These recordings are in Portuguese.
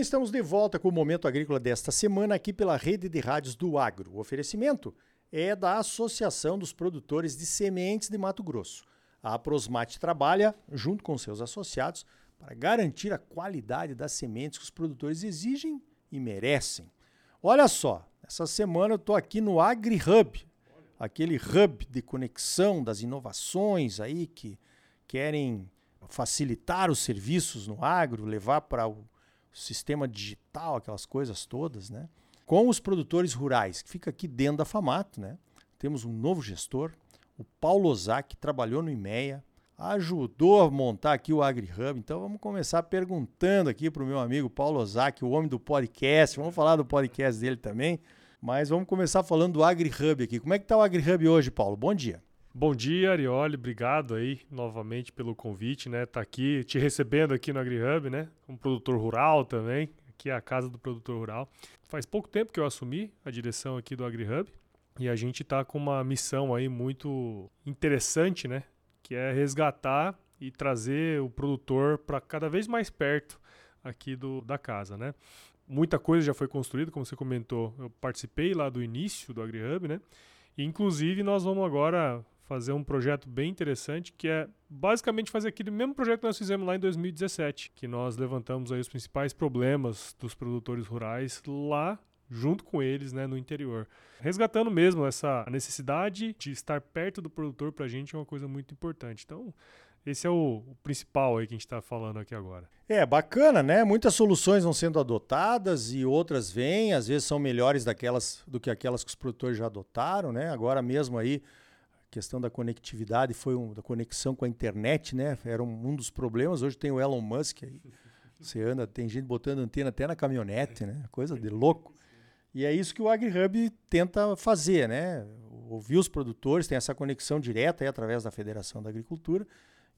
bem, estamos de volta com o Momento Agrícola desta semana aqui pela Rede de Rádios do Agro. O oferecimento é da Associação dos Produtores de Sementes de Mato Grosso. A Prosmate trabalha, junto com seus associados, para garantir a qualidade das sementes que os produtores exigem e merecem. Olha só, essa semana eu estou aqui no AgriHub, aquele hub de conexão das inovações aí que querem facilitar os serviços no agro, levar para o sistema digital, aquelas coisas todas, né? Com os produtores rurais, que fica aqui dentro da Famato, né? Temos um novo gestor, o Paulo Ozak, que trabalhou no IMEA, ajudou a montar aqui o AgriHub. Então vamos começar perguntando aqui para o meu amigo Paulo Ozak, o homem do podcast. Vamos falar do podcast dele também. Mas vamos começar falando do AgriHub aqui. Como é que está o AgriHub hoje, Paulo? Bom dia. Bom dia, Arioli. Obrigado aí novamente pelo convite, né? Tá aqui te recebendo aqui no AgriHub, né? Como produtor rural também. Aqui é a casa do produtor rural. Faz pouco tempo que eu assumi a direção aqui do AgriHub e a gente tá com uma missão aí muito interessante, né? Que é resgatar e trazer o produtor para cada vez mais perto aqui do, da casa, né? Muita coisa já foi construída, como você comentou. Eu participei lá do início do AgriHub, né? Inclusive, nós vamos agora fazer um projeto bem interessante, que é basicamente fazer aquele mesmo projeto que nós fizemos lá em 2017, que nós levantamos aí os principais problemas dos produtores rurais lá junto com eles, né, no interior. Resgatando mesmo essa necessidade de estar perto do produtor para a gente é uma coisa muito importante. Então, esse é o, o principal aí que a gente está falando aqui agora. É, bacana, né? Muitas soluções vão sendo adotadas e outras vêm, às vezes são melhores daquelas do que aquelas que os produtores já adotaram, né? Agora mesmo aí questão da conectividade foi um, da conexão com a internet, né? Era um, um, dos problemas. Hoje tem o Elon Musk aí. Você anda, tem gente botando antena até na caminhonete, né? Coisa de louco. E é isso que o AgriHub tenta fazer, né? Ouvir os produtores, tem essa conexão direta aí através da Federação da Agricultura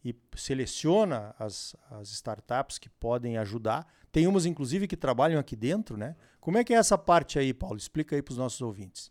e seleciona as, as startups que podem ajudar. Tem umas, inclusive, que trabalham aqui dentro, né? Como é que é essa parte aí, Paulo? Explica aí para os nossos ouvintes.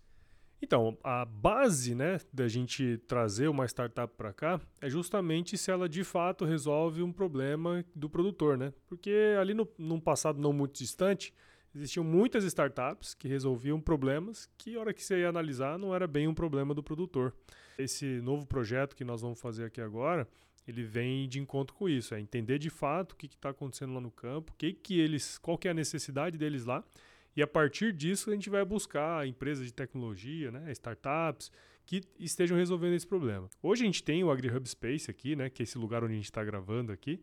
Então, a base né, da gente trazer uma startup para cá é justamente se ela de fato resolve um problema do produtor, né? Porque ali no, num passado não muito distante, existiam muitas startups que resolviam problemas que, a hora que você ia analisar, não era bem um problema do produtor. Esse novo projeto que nós vamos fazer aqui agora, ele vem de encontro com isso, é entender de fato o que está acontecendo lá no campo, que que eles, qual que é a necessidade deles lá e a partir disso a gente vai buscar empresas de tecnologia, né, startups, que estejam resolvendo esse problema. Hoje a gente tem o AgriHub Space aqui, né, que é esse lugar onde a gente está gravando aqui.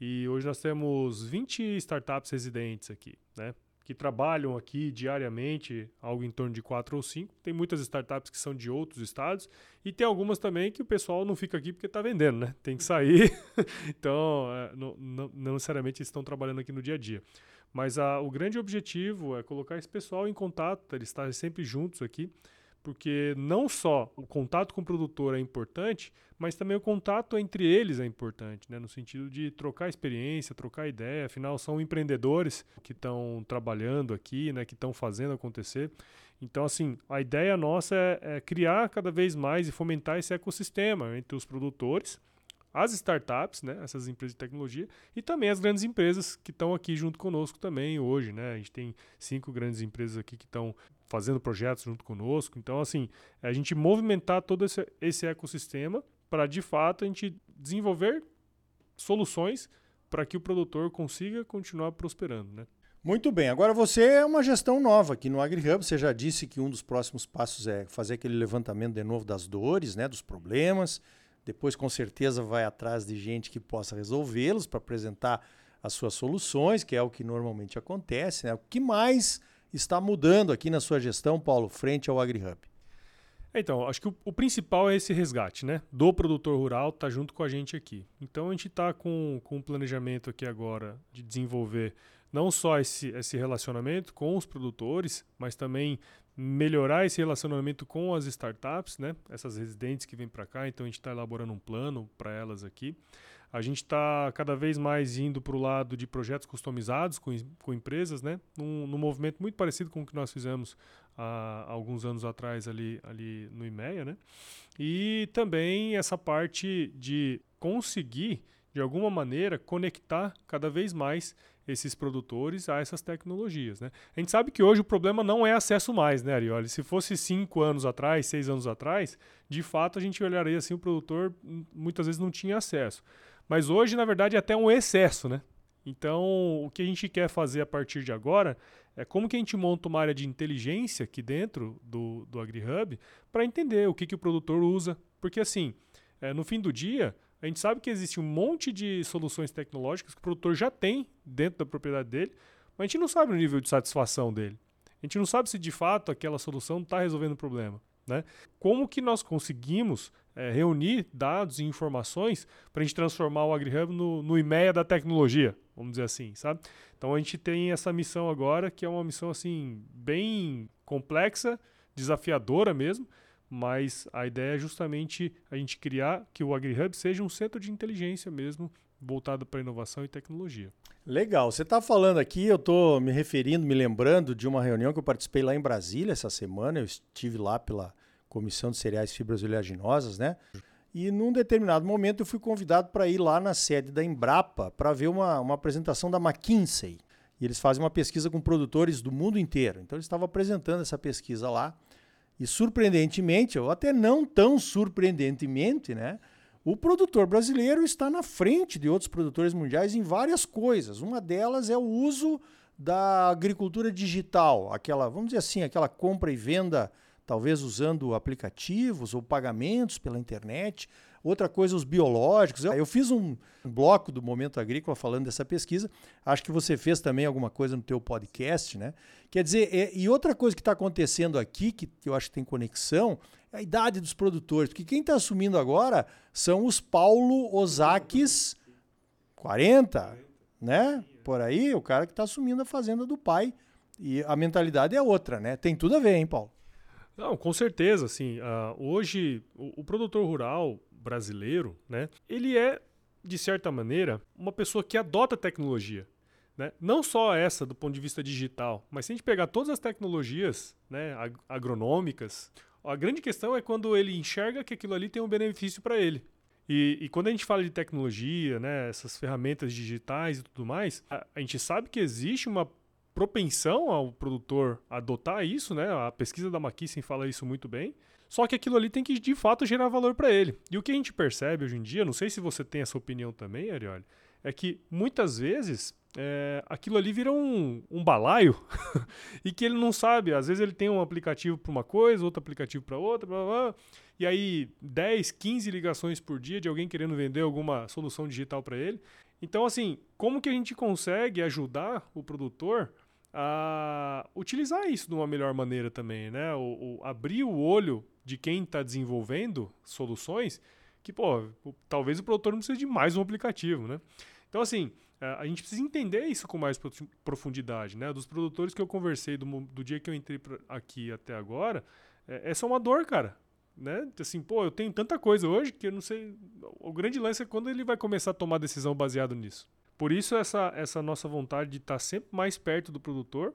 E hoje nós temos 20 startups residentes aqui, né? Que trabalham aqui diariamente, algo em torno de 4 ou 5. Tem muitas startups que são de outros estados e tem algumas também que o pessoal não fica aqui porque está vendendo, né? Tem que sair. então, é, não, não, não necessariamente estão trabalhando aqui no dia a dia. Mas a, o grande objetivo é colocar esse pessoal em contato, eles estarem sempre juntos aqui, porque não só o contato com o produtor é importante, mas também o contato entre eles é importante, né? no sentido de trocar experiência, trocar ideia, afinal são empreendedores que estão trabalhando aqui, né? que estão fazendo acontecer. Então, assim, a ideia nossa é, é criar cada vez mais e fomentar esse ecossistema entre os produtores, as startups, né, essas empresas de tecnologia, e também as grandes empresas que estão aqui junto conosco também hoje. Né? A gente tem cinco grandes empresas aqui que estão fazendo projetos junto conosco. Então, assim, é a gente movimentar todo esse, esse ecossistema para, de fato, a gente desenvolver soluções para que o produtor consiga continuar prosperando. Né? Muito bem. Agora você é uma gestão nova aqui no AgriHub. Você já disse que um dos próximos passos é fazer aquele levantamento de novo das dores, né, dos problemas depois, com certeza, vai atrás de gente que possa resolvê-los para apresentar as suas soluções, que é o que normalmente acontece. Né? O que mais está mudando aqui na sua gestão, Paulo, frente ao AgriHub? Então, acho que o, o, principal é esse resgate, né? Do produtor rural tá junto com a gente aqui. Então a gente está com, com um planejamento aqui agora de desenvolver não só esse, esse relacionamento com os produtores, mas também melhorar esse relacionamento com as startups, né? Essas residentes que vêm para cá, então a gente está elaborando um plano para elas aqui. A gente está cada vez mais indo para o lado de projetos customizados com, com empresas, né? Num, num, movimento muito parecido com o que nós fizemos há alguns anos atrás ali, ali no IMEA, né? E também essa parte de conseguir de alguma maneira, conectar cada vez mais esses produtores a essas tecnologias. Né? A gente sabe que hoje o problema não é acesso mais, né, Arioli? Se fosse cinco anos atrás, seis anos atrás, de fato a gente olharia assim, o produtor muitas vezes não tinha acesso. Mas hoje, na verdade, é até um excesso, né? Então, o que a gente quer fazer a partir de agora é como que a gente monta uma área de inteligência aqui dentro do, do AgriHub para entender o que, que o produtor usa. Porque, assim, é, no fim do dia, a gente sabe que existe um monte de soluções tecnológicas que o produtor já tem dentro da propriedade dele, mas a gente não sabe o nível de satisfação dele. A gente não sabe se de fato aquela solução está resolvendo o problema. Né? Como que nós conseguimos é, reunir dados e informações para a gente transformar o AgriHub no, no IMEA da tecnologia, vamos dizer assim, sabe? Então a gente tem essa missão agora, que é uma missão assim bem complexa, desafiadora mesmo, mas a ideia é justamente a gente criar que o AgriHub seja um centro de inteligência mesmo, voltado para inovação e tecnologia. Legal. Você está falando aqui, eu estou me referindo, me lembrando de uma reunião que eu participei lá em Brasília essa semana. Eu estive lá pela Comissão de Cereais, Fibras Oleaginosas, né? E num determinado momento eu fui convidado para ir lá na sede da Embrapa para ver uma, uma apresentação da McKinsey. E eles fazem uma pesquisa com produtores do mundo inteiro. Então eles estavam apresentando essa pesquisa lá. E surpreendentemente, ou até não tão surpreendentemente, né? O produtor brasileiro está na frente de outros produtores mundiais em várias coisas. Uma delas é o uso da agricultura digital, aquela, vamos dizer assim, aquela compra e venda, talvez usando aplicativos ou pagamentos pela internet. Outra coisa, os biológicos. Eu fiz um bloco do Momento Agrícola falando dessa pesquisa. Acho que você fez também alguma coisa no teu podcast, né? Quer dizer, é, e outra coisa que está acontecendo aqui, que eu acho que tem conexão, é a idade dos produtores. Porque quem está assumindo agora são os Paulo Osaques 40, né? Por aí, o cara que está assumindo a fazenda do pai. E a mentalidade é outra, né? Tem tudo a ver, hein, Paulo? Não, com certeza, assim, uh, hoje o, o, produtor rural brasileiro, né, ele é, de certa maneira, uma pessoa que adota tecnologia. Né? Não só essa do ponto de vista digital, mas se a gente pegar todas as tecnologias né, ag agronômicas, a grande questão é quando ele enxerga que aquilo ali tem um benefício para ele. E, e, quando a gente fala de tecnologia, né, essas ferramentas digitais e tudo mais, a, a gente sabe que existe uma propensão ao produtor adotar isso, né? A pesquisa da McKinsey fala isso muito bem. Só que aquilo ali tem que de fato gerar valor para ele. E o que a gente percebe hoje em dia, não sei se você tem essa opinião também, Arioli, é que muitas vezes é, aquilo ali vira um, um balaio e que ele não sabe. Às vezes ele tem um aplicativo para uma coisa, outro aplicativo para outra, blá, blá, e aí 10, 15 ligações por dia de alguém querendo vender alguma solução digital para ele. Então, assim, como que a gente consegue ajudar o produtor a utilizar isso de uma melhor maneira também, né? O, o abrir o olho de quem está desenvolvendo soluções que, pô, o, talvez o produtor não precise de mais um aplicativo, né? Então, assim, a, a gente precisa entender isso com mais profundidade, né? Dos produtores que eu conversei do, do dia que eu entrei pra, aqui até agora, é, essa é uma dor, cara. Né? Assim, pô, eu tenho tanta coisa hoje que eu não sei. O grande lance é quando ele vai começar a tomar decisão baseado nisso. Por isso, essa, essa nossa vontade de estar sempre mais perto do produtor.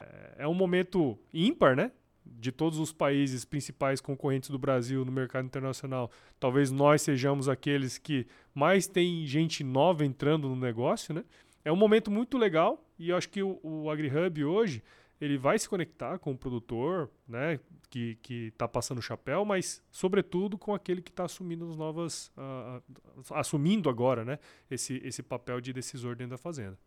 É, é um momento ímpar, né? De todos os países principais concorrentes do Brasil no mercado internacional, talvez nós sejamos aqueles que mais tem gente nova entrando no negócio, né? É um momento muito legal e eu acho que o, o AgriHub hoje ele vai se conectar com o produtor, né, que está passando o chapéu, mas sobretudo com aquele que está assumindo as novas, uh, assumindo agora, né, esse, esse papel de decisor dentro da fazenda.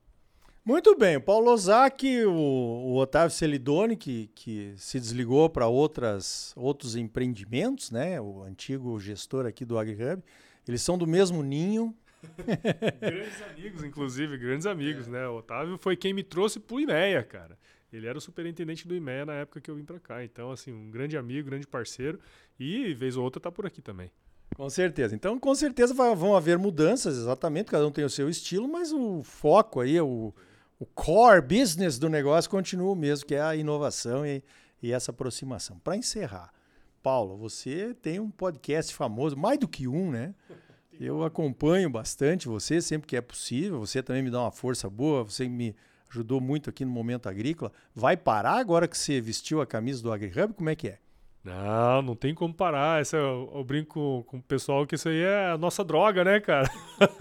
Muito bem, Paulo Ozaki, o, o Otávio Celidoni, que, que se desligou para outros empreendimentos, né, o antigo gestor aqui do AgriHub, eles são do mesmo ninho, grandes amigos, inclusive, grandes amigos, é. né? O Otávio foi quem me trouxe pro IMEA, cara. Ele era o superintendente do IMEA na época que eu vim para cá. Então, assim, um grande amigo, grande parceiro. E, vez ou outra, tá por aqui também. Com certeza. Então, com certeza vão haver mudanças, exatamente. Cada um tem o seu estilo, mas o foco aí, o, o core business do negócio continua o mesmo, que é a inovação e, e essa aproximação. Para encerrar, Paulo, você tem um podcast famoso, mais do que um, né? Eu acompanho bastante você sempre que é possível. Você também me dá uma força boa, você me ajudou muito aqui no Momento Agrícola. Vai parar agora que você vestiu a camisa do AgriHub? Como é que é? Não, não tem como parar. Essa, eu, eu brinco com o pessoal que isso aí é a nossa droga, né, cara?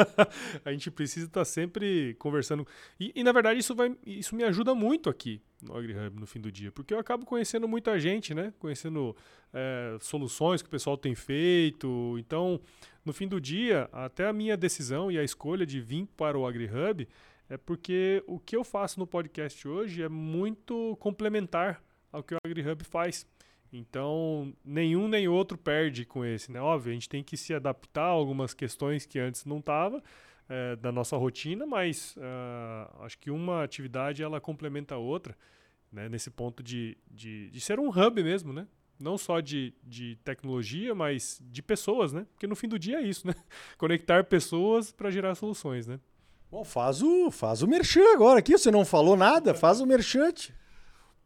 a gente precisa estar tá sempre conversando. E, e, na verdade, isso, vai, isso me ajuda muito aqui no AgriHub no fim do dia, porque eu acabo conhecendo muita gente, né? Conhecendo é, soluções que o pessoal tem feito. Então, no fim do dia, até a minha decisão e a escolha de vir para o AgriHub é porque o que eu faço no podcast hoje é muito complementar ao que o AgriHub faz. Então, nenhum nem outro perde com esse, né? Óbvio, a gente tem que se adaptar a algumas questões que antes não estava é, da nossa rotina, mas uh, acho que uma atividade ela complementa a outra, né? Nesse ponto de, de, de ser um hub mesmo, né? Não só de, de tecnologia, mas de pessoas, né? Porque no fim do dia é isso, né? Conectar pessoas para gerar soluções, né? Bom, faz o, faz o merchan agora aqui. Você não falou nada, faz o merchan.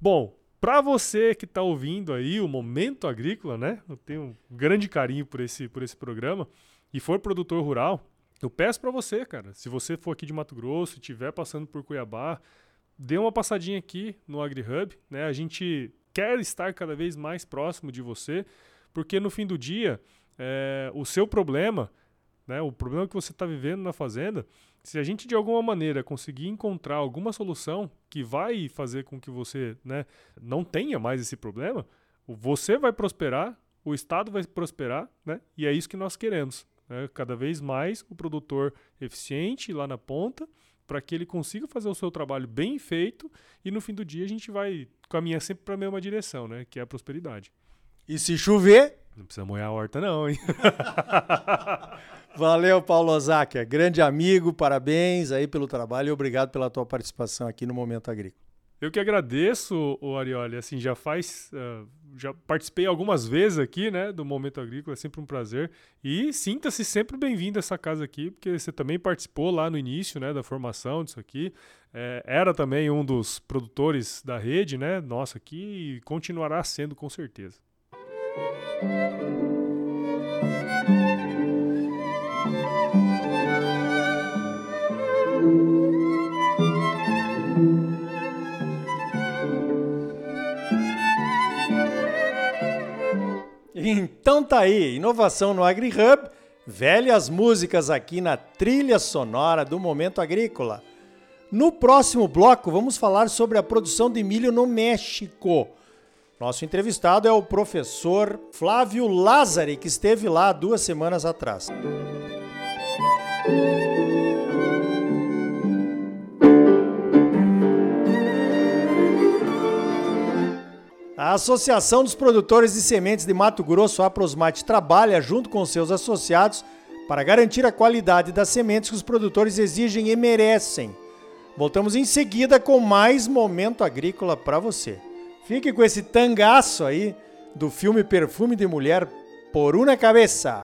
Bom, para você que está ouvindo aí o Momento Agrícola, né? Eu tenho um grande carinho por esse, por esse programa e for produtor rural, eu peço para você, cara, se você for aqui de Mato Grosso estiver passando por Cuiabá, dê uma passadinha aqui no AgriHub, né? A gente quer estar cada vez mais próximo de você, porque no fim do dia, é, o seu problema, né, o problema que você está vivendo na fazenda, se a gente de alguma maneira conseguir encontrar alguma solução que vai fazer com que você né, não tenha mais esse problema, você vai prosperar, o Estado vai prosperar, né? E é isso que nós queremos. Né? Cada vez mais o produtor eficiente lá na ponta, para que ele consiga fazer o seu trabalho bem feito e no fim do dia a gente vai caminhar sempre para a mesma direção, né? Que é a prosperidade. E se chover? Não precisa molhar a horta, não, hein? Valeu, Paulo Ozáquia. Grande amigo, parabéns aí pelo trabalho e obrigado pela tua participação aqui no Momento Agrícola. Eu que agradeço, o Arioli. Assim, já faz. Uh, já participei algumas vezes aqui, né, do Momento Agrícola, é sempre um prazer. E sinta-se sempre bem-vindo a essa casa aqui, porque você também participou lá no início, né, da formação disso aqui. É, era também um dos produtores da rede, né, nossa aqui, e continuará sendo com certeza. Então tá aí, inovação no AgriHub, velhas músicas aqui na trilha sonora do Momento Agrícola. No próximo bloco, vamos falar sobre a produção de milho no México. Nosso entrevistado é o professor Flávio Lázari, que esteve lá duas semanas atrás. A Associação dos Produtores de Sementes de Mato Grosso, a Prosmate, trabalha junto com seus associados para garantir a qualidade das sementes que os produtores exigem e merecem. Voltamos em seguida com mais momento agrícola para você. Fique com esse tangaço aí do filme Perfume de Mulher por uma cabeça.